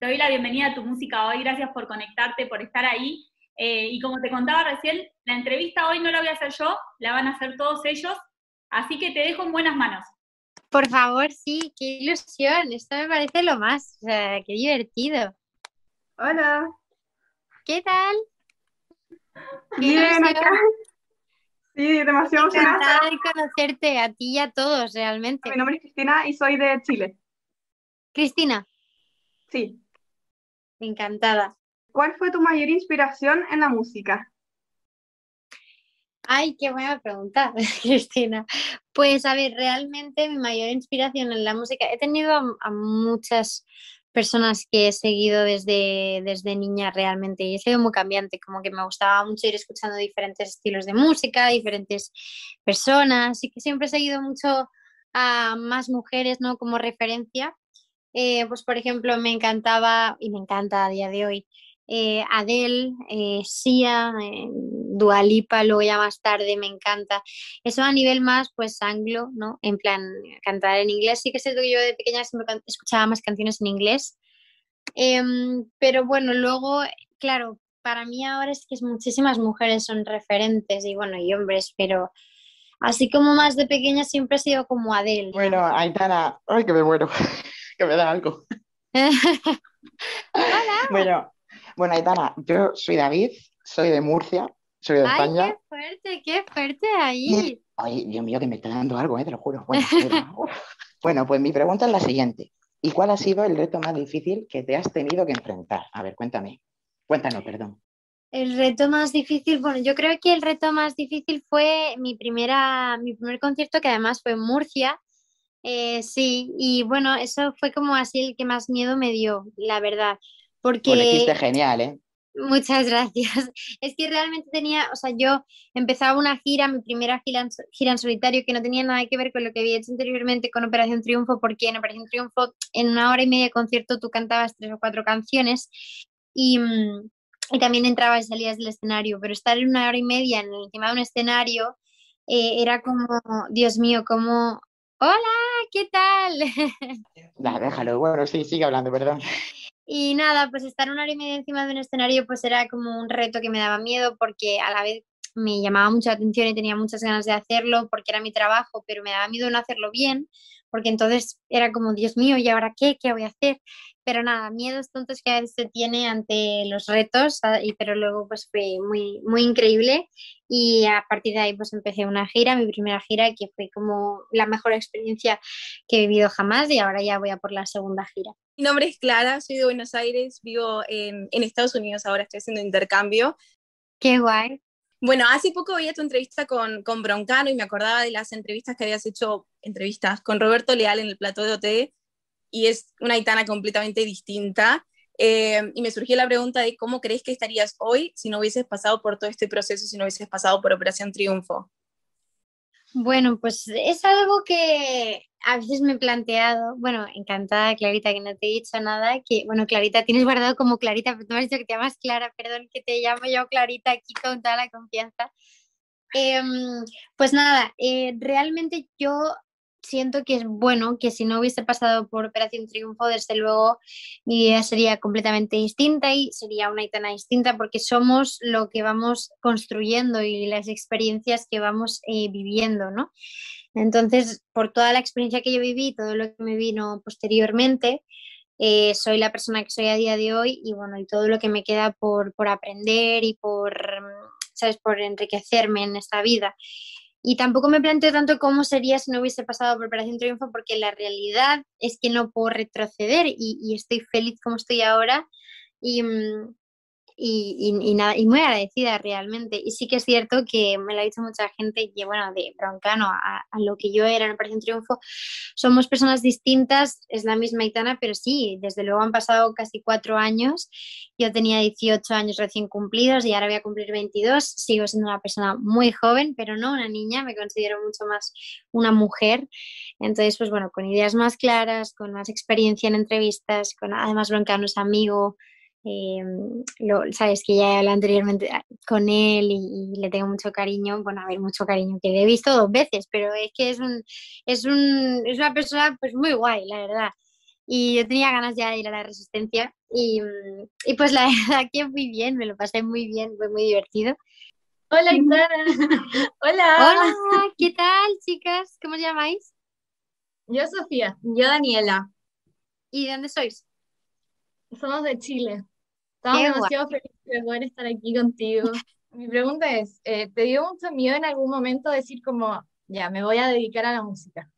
te doy la bienvenida a tu música hoy, gracias por conectarte, por estar ahí. Eh, y como te contaba recién, la entrevista hoy no la voy a hacer yo, la van a hacer todos ellos, así que te dejo en buenas manos. Por favor, sí, qué ilusión, esto me parece lo más, o sea, qué divertido. Hola. ¿Qué tal? Bien, acá. Sí, demasiado Encantada de conocerte, a ti y a todos, realmente. Mi nombre es Cristina y soy de Chile. Cristina. Sí. Encantada. ¿Cuál fue tu mayor inspiración en la música? Ay, qué buena pregunta, Cristina. Pues a ver, realmente mi mayor inspiración en la música, he tenido a, muchas personas que he seguido desde, desde niña realmente y he sido muy cambiante, como que me gustaba mucho ir escuchando diferentes estilos de música, diferentes personas y que siempre he seguido mucho a más mujeres, ¿no? Como referencia. Eh, pues por ejemplo, me encantaba y me encanta a día de hoy eh, Adele, eh, Sia, eh, Dualipa, luego ya más tarde me encanta. Eso a nivel más, pues anglo, ¿no? En plan, cantar en inglés. Sí que sé que yo de pequeña siempre escuchaba más canciones en inglés. Em, pero bueno, luego, claro, para mí ahora es que muchísimas mujeres son referentes y bueno, y hombres, pero así como más de pequeña siempre he sido como Adele. Bueno, Aitana, ay que me muero, que me da algo. Hola. Bueno, bueno, Aitana, yo soy David, soy de Murcia, soy de España. ¡Ay, qué fuerte, qué fuerte ahí! Ay, Dios mío, que me está dando algo, eh, te lo juro. Bueno, pues mi pregunta es la siguiente. ¿Y cuál ha sido el reto más difícil que te has tenido que enfrentar? A ver, cuéntame. Cuéntanos, perdón. El reto más difícil, bueno, yo creo que el reto más difícil fue mi primera, mi primer concierto, que además fue en Murcia. Eh, sí, y bueno, eso fue como así el que más miedo me dio, la verdad. Porque... Pues genial, ¿eh? Muchas gracias. Es que realmente tenía, o sea, yo empezaba una gira, mi primera gira en, gira en, solitario, que no tenía nada que ver con lo que había hecho anteriormente con Operación Triunfo, porque en Operación Triunfo, en una hora y media de concierto, tú cantabas tres o cuatro canciones y, mm, y también entrabas y salías del escenario, pero estar en una hora y media en, encima de un escenario eh, era como, Dios mío, como, hola, ¿qué tal? Nah, déjalo, bueno, sí, sigue hablando, perdón. Y nada, pues estar una hora y media encima de un escenario pues era como un reto que me daba miedo porque a la vez me llamaba mucha atención y tenía muchas ganas de hacerlo porque era mi trabajo, pero me daba miedo no hacerlo bien, porque entonces era como, Dios mío, ¿y ahora qué? ¿Qué voy a hacer? Pero nada, miedos tontos que a veces se tiene ante los retos, ah, pero luego pues fue muy, muy increíble y a partir de ahí pues empecé una gira, mi primera gira, que fue como la mejor experiencia que he vivido jamás y ahora ya voy a por la segunda gira. Mi nombre es Clara, soy de Buenos Aires, vivo en, en Estados Unidos ahora, estoy haciendo intercambio. Qué guay. Bueno, hace poco veía tu entrevista con, con Broncano y me acordaba de las entrevistas que habías hecho, entrevistas con Roberto Leal en el plato de OT, y es una Aitana completamente distinta. Eh, y me surgió la pregunta de cómo crees que estarías hoy si no hubieses pasado por todo este proceso, si no hubieses pasado por Operación Triunfo. Bueno, pues es algo que a veces me he planteado, bueno, encantada Clarita que no te he dicho nada, que bueno, Clarita, tienes guardado como Clarita, pero tú me has dicho que te llamas Clara, perdón, que te llamo yo Clarita aquí con toda la confianza. Em, pues nada, eh, realmente yo siento que es bueno que si no hubiese pasado por Operación Triunfo, desde luego mi vida sería completamente distinta y sería una Itana distinta porque somos lo que vamos construyendo y las experiencias que vamos eh, viviendo, ¿no? Entonces, por toda la experiencia que yo viví, todo lo que me vino posteriormente, eh, soy la persona que soy a día de hoy y bueno, y todo lo que me queda por, por aprender y por, ¿sabes?, por enriquecerme en esta vida. Y tampoco me planteo tanto cómo sería si no hubiese pasado por Operación Triunfo, porque la realidad es que no puedo retroceder y, estoy feliz como estoy ahora. Y, y, y, nada, y muy agradecida realmente. Y sí que es cierto que me lo ha dicho mucha gente, que bueno, de Broncano a, a lo que yo era en Operación Triunfo, somos personas distintas, es la misma Itana, pero sí, desde luego han pasado casi cuatro años. Yo tenía 18 años recién cumplidos y ahora voy a cumplir 22. Sigo siendo una persona muy joven, pero no una niña, me considero mucho más una mujer. Entonces, pues bueno, con ideas más claras, con más experiencia en entrevistas, con además Broncano es amigo eh, lo, sabes que ya he hablado anteriormente ah, con él y, le tengo mucho cariño, bueno, a ver, mucho cariño, que le he visto dos veces, pero es que es, un, es, un, es una persona pues muy guay, la verdad. Y yo tenía ganas ya de ir a la resistencia y, y pues la verdad que muy bien, me lo pasé muy bien, fue muy divertido. Hola, Itana. Hola. Hola, ¿qué tal, chicas? ¿Cómo os llamáis? Yo Sofía. Yo Daniela. ¿Y de dónde sois? Somos de Chile. Estamos demasiado felices de poder estar aquí contigo. Mi pregunta es, eh, ¿te dio mucho miedo en algún momento decir como, ya, me voy a dedicar a la música?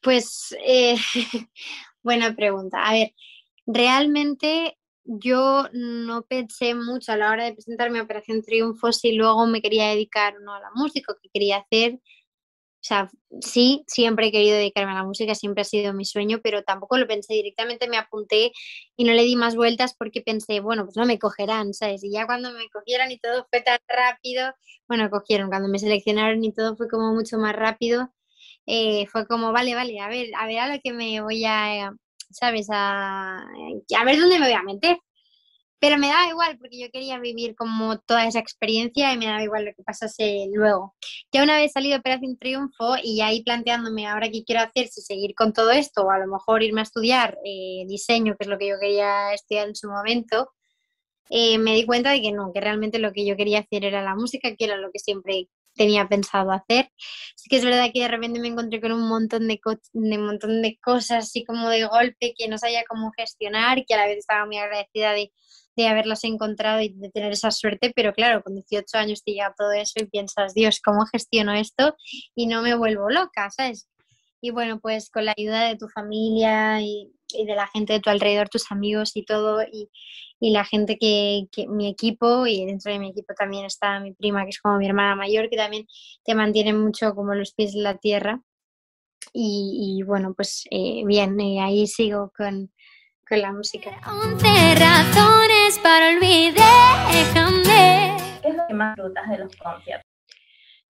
Pues, eh, buena pregunta. A ver, realmente yo no pensé mucho a la hora de presentar mi Operación Triunfo si luego me quería dedicar o no a la música, qué quería hacer. O sea, sí, siempre he querido dedicarme a la música, siempre ha sido mi sueño, pero tampoco lo pensé directamente, me apunté y no le di más vueltas porque pensé, bueno, pues no me cogerán, ¿sabes? Y ya cuando me cogieron y todo fue tan rápido, bueno, cogieron, cuando me seleccionaron y todo fue como mucho más rápido, eh, fue como, vale, vale, a ver, a ver a lo que me voy a, ¿sabes? A, a ver dónde me voy a meter. Pero me daba igual porque yo quería vivir como toda esa experiencia y me daba igual lo que pasase luego. Ya una vez salido Operación Triunfo y ahí planteándome ahora qué quiero hacer, si seguir con todo esto o a lo mejor irme a estudiar eh, diseño, que es lo que yo quería estudiar en su momento, eh, me di cuenta de que no, que realmente lo que yo quería hacer era la música, que era lo que siempre tenía pensado hacer. Sí que es verdad que de repente me encontré con un montón de, co- de montón de cosas así como de golpe que no sabía cómo gestionar, que a la vez estaba muy agradecida de, de haberlas encontrado y de tener esa suerte, pero claro, con 18 años te llega todo eso y piensas, Dios, ¿cómo gestiono esto? Y no me vuelvo loca, ¿sabes? Y bueno, pues con la ayuda de tu familia y, y de la gente de tu alrededor, tus amigos y todo, y, y la gente que, que, mi equipo, y dentro de mi equipo también está mi prima, que es como mi hermana mayor, que también te mantiene mucho como los pies en la tierra. Y, y bueno, pues eh, bien, eh, ahí sigo con, con la música. 11 razones para. ¿Qué es lo que más disfrutas de los conciertos?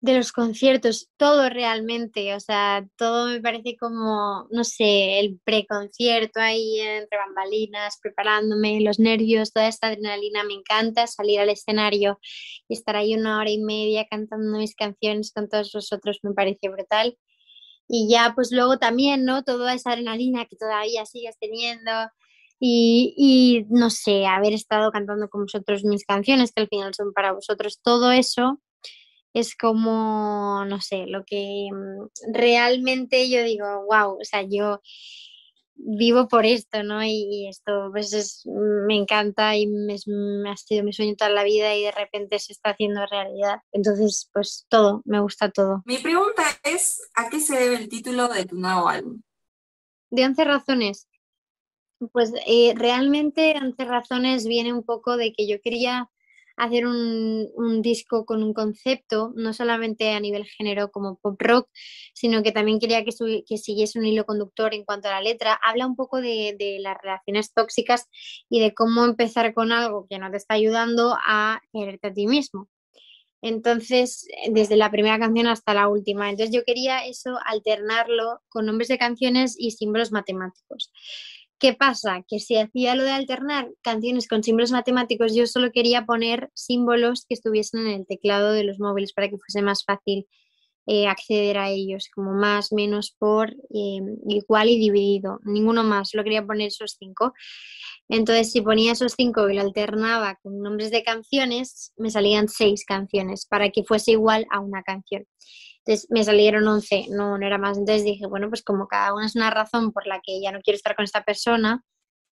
De los conciertos, todo realmente, o sea, todo me parece como, no sé, el preconcierto ahí entre bambalinas, preparándome, los nervios, toda esta adrenalina, me encanta salir al escenario y estar ahí una hora y media cantando mis canciones con todos vosotros, me parece brutal. Y ya, pues luego también, ¿no? Toda esa adrenalina que todavía sigues teniendo y, y no sé, haber estado cantando con vosotros mis canciones, que al final son para vosotros, todo eso es como, no sé, lo que mm, realmente yo digo, wow, o sea, yo vivo por esto, ¿no? Y, y esto pues es, me encanta y me, es- me ha sido mi sueño toda la vida y de repente se está haciendo realidad. Entonces, pues todo, me gusta todo. Mi pregunta es, ¿a qué se debe el título de tu nuevo álbum? De 11 razones, pues eh, realmente 11 razones viene un poco de que yo quería hacer un, disco con un concepto, no solamente a nivel género como pop rock, sino que también quería que, que siguiese un hilo conductor en cuanto a la letra. Habla un poco de, de las relaciones tóxicas y de cómo empezar con algo que no te está ayudando a quererte a ti mismo. Entonces, eh, desde la primera canción hasta la última. Entonces, yo quería eso alternarlo con nombres de canciones y símbolos matemáticos. ¿Qué pasa? Que si hacía lo de alternar canciones con símbolos matemáticos, yo solo quería poner símbolos que estuviesen en el teclado de los móviles para que fuese más fácil eh, acceder a ellos, como más, menos, por, eh, igual y dividido. Ninguno más, solo quería poner esos cinco. Entonces, si ponía esos cinco y lo alternaba con nombres de canciones, me salían seis canciones para que fuese igual a una canción. Entonces me salieron 11, no, no era más. Entonces dije, bueno, pues como cada una es una razón por la que ya no quiero estar con esta persona,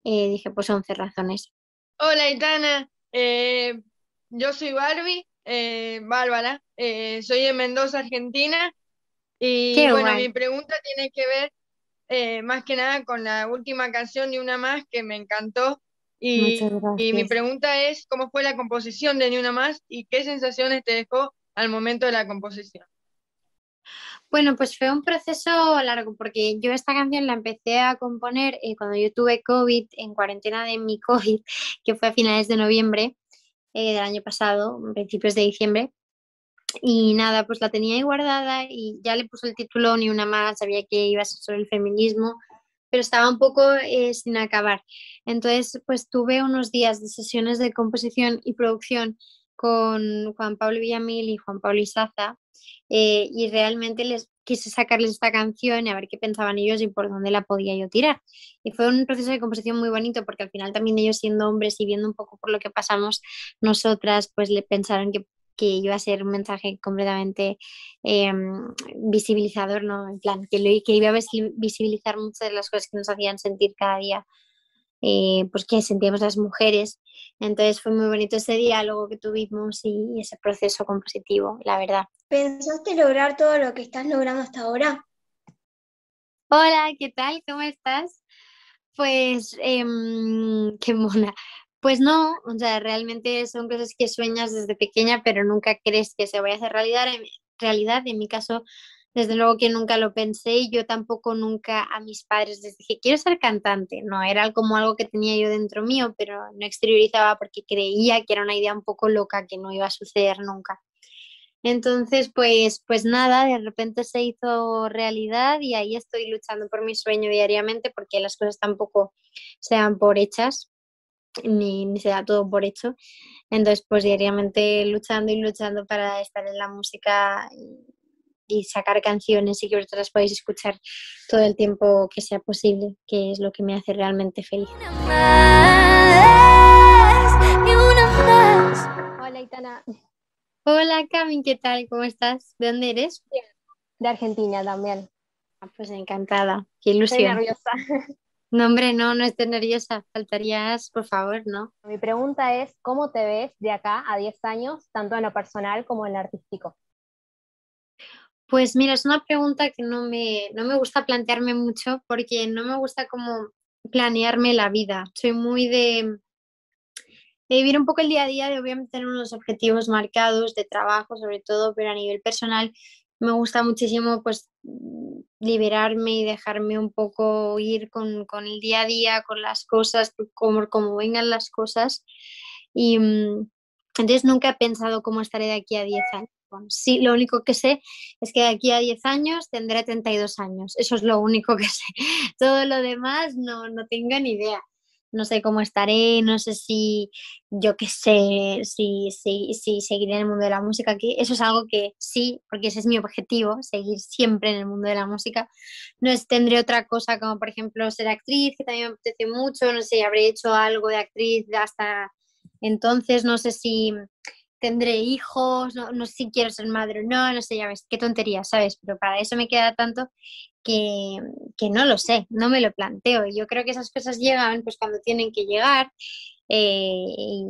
eh, dije, pues 11 razones. Hola, Itana. Eh, yo soy Barbie, eh, Bárbara. eh, soy de Mendoza, Argentina. Y Qué bueno, guay. mi pregunta tiene que ver más que nada con la última canción Ni Una Más que me encantó. Y, y mi pregunta es, ¿cómo fue la composición de Ni Una Más y qué sensaciones te dejó al momento de la composición? Bueno, pues fue un proceso largo porque yo esta canción la empecé a componer eh, cuando yo tuve COVID, en cuarentena de mi COVID, que fue a finales de noviembre eh, del año pasado, principios de diciembre. Y nada, pues la tenía ahí guardada y ya le puse el título ni una más, sabía que iba a ser sobre el feminismo, pero estaba un poco eh, sin acabar. Entonces, pues tuve unos días de sesiones de composición y producción con Juan Pablo Villamil y Juan Pablo Isaza, eh, y realmente les quise sacarles esta canción y a ver qué pensaban ellos y por dónde la podía yo tirar. Y fue un proceso de composición muy bonito porque al final también ellos siendo hombres y viendo un poco por lo que pasamos nosotras, pues le pensaron que que iba a ser un mensaje completamente em, visibilizador, ¿no? En plan, que, lo, que iba a visibilizar muchas de las cosas que nos hacían sentir cada día, eh, pues que sentíamos las mujeres. Entonces fue muy bonito ese diálogo que tuvimos y ese proceso compositivo, la verdad. ¿Pensaste lograr todo lo que estás logrando hasta ahora? Hola, ¿qué tal? ¿Cómo estás? Pues, em, qué mona. Pues no, o sea, realmente son cosas que sueñas desde pequeña, pero nunca crees que se vaya a hacer realidad. En, realidad, en mi caso, desde luego que nunca lo pensé y yo tampoco nunca a mis padres les dije, quiero ser cantante. No, era como algo que tenía yo dentro mío, pero no exteriorizaba porque creía que era una idea un poco loca que no iba a suceder nunca. Entonces, pues, pues nada, de repente se hizo realidad y ahí estoy luchando por mi sueño diariamente porque las cosas tampoco sean por hechas ni, ni se da todo por hecho. Entonces, pues diariamente luchando y luchando para estar en la música y, sacar canciones y que vosotras las podáis escuchar todo el tiempo que sea posible, que es lo que me hace realmente feliz. Hola, Itana. Hola, Cami, ¿qué tal? ¿Cómo estás? ¿De dónde eres? De Argentina también. Ah, pues encantada. Qué ilusión. Estoy nerviosa. No, hombre, no, no estés nerviosa. Faltarías, por favor, ¿no? Mi pregunta es, ¿cómo te ves de acá a 10 años, tanto en lo personal como en lo artístico? Pues mira, es una pregunta que no me, no me gusta plantearme mucho porque no me gusta como planearme la vida. Soy muy de, de vivir un poco el día a día, de obviamente tener unos objetivos marcados de trabajo sobre todo, pero a nivel personal me gusta muchísimo pues liberarme y dejarme un poco ir con, el día a día, con las cosas, como, como vengan las cosas. Y mm, entonces nunca he pensado cómo estaré de aquí a 10 años. sí, lo único que sé es que de aquí a 10 años tendré 32 años. Eso es lo único que sé. Todo lo demás no, no tengo ni idea no sé cómo estaré, no sé si, yo qué sé, si, si, si seguiré en el mundo de la música, que eso es algo que sí, porque ese es mi objetivo, seguir siempre en el mundo de la música. No es, tendré otra cosa como, por ejemplo, ser actriz, que también me apetece mucho, no sé, habré hecho algo de actriz hasta entonces, no sé si tendré hijos, no, no sé si quiero ser madre o no, no sé, ya ves, qué tontería, ¿sabes? Pero para eso me queda tanto que, que, no lo sé, no me lo planteo. Yo creo que esas cosas llegan pues cuando tienen que llegar. Eh, y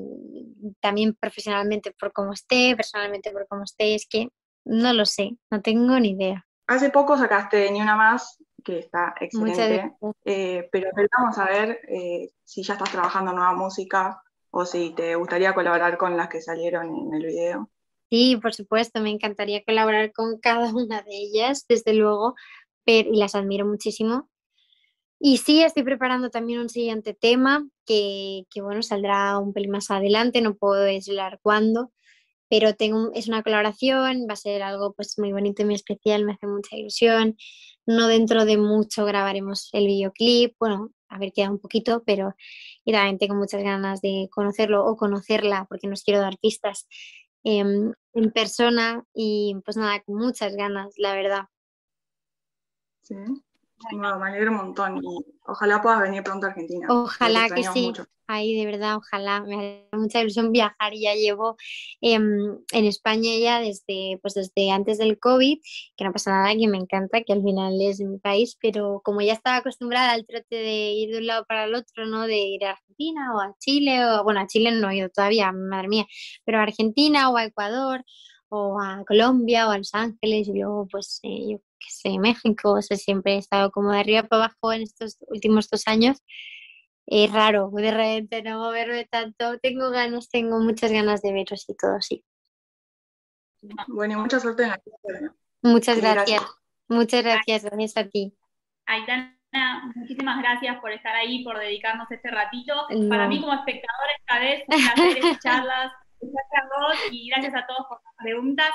también profesionalmente por cómo esté, personalmente por cómo esté, es que no lo sé, no tengo ni idea. Hace poco sacaste Ni Una Más, que está excelente, eh, pero vamos a ver eh, si ya estás trabajando nueva música o si te gustaría colaborar con las que salieron en el video. Sí, por supuesto, me encantaría colaborar con cada una de ellas, desde luego, pero, y las admiro muchísimo. Y sí, estoy preparando también un siguiente tema que, que bueno, saldrá un pelín más adelante, no puedo desvelar cuándo, pero tengo, es una colaboración, va a ser algo pues muy bonito y muy especial, me hace mucha ilusión. No dentro de mucho grabaremos el videoclip, bueno, a ver, queda un poquito, pero y también tengo muchas ganas de conocerlo o conocerla, porque nos quiero dar pistas em, en persona y pues nada, con muchas ganas, la verdad. Sí, me alegro un montón y ojalá puedas venir pronto a Argentina. Ojalá que sí. Ay, de verdad, ojalá, me da mucha ilusión viajar y ya llevo em, en España ya desde, pues desde antes del COVID, que no pasa nada, que me encanta, que al final es mi país, pero como ya estaba acostumbrada al trote de ir de un lado para el otro, ¿no? De ir a Argentina o a Chile, o bueno, a Chile no he ido todavía, madre mía, pero a Argentina o a Ecuador o a Colombia o a Los Ángeles y luego pues eh, yo qué sé, México, o sea, siempre he estado como de arriba para abajo en estos últimos dos años es raro de repente no moverme tanto. Tengo ganas, tengo muchas ganas de veros y todo, sí. Bueno, y mucha suerte en la Muchas gracias. Muchas gracias, gracias a ti. Aitana, muchísimas gracias por estar ahí, por dedicarnos este ratito. Para mí como espectadora esta vez, un placer vos y gracias a todos por las preguntas.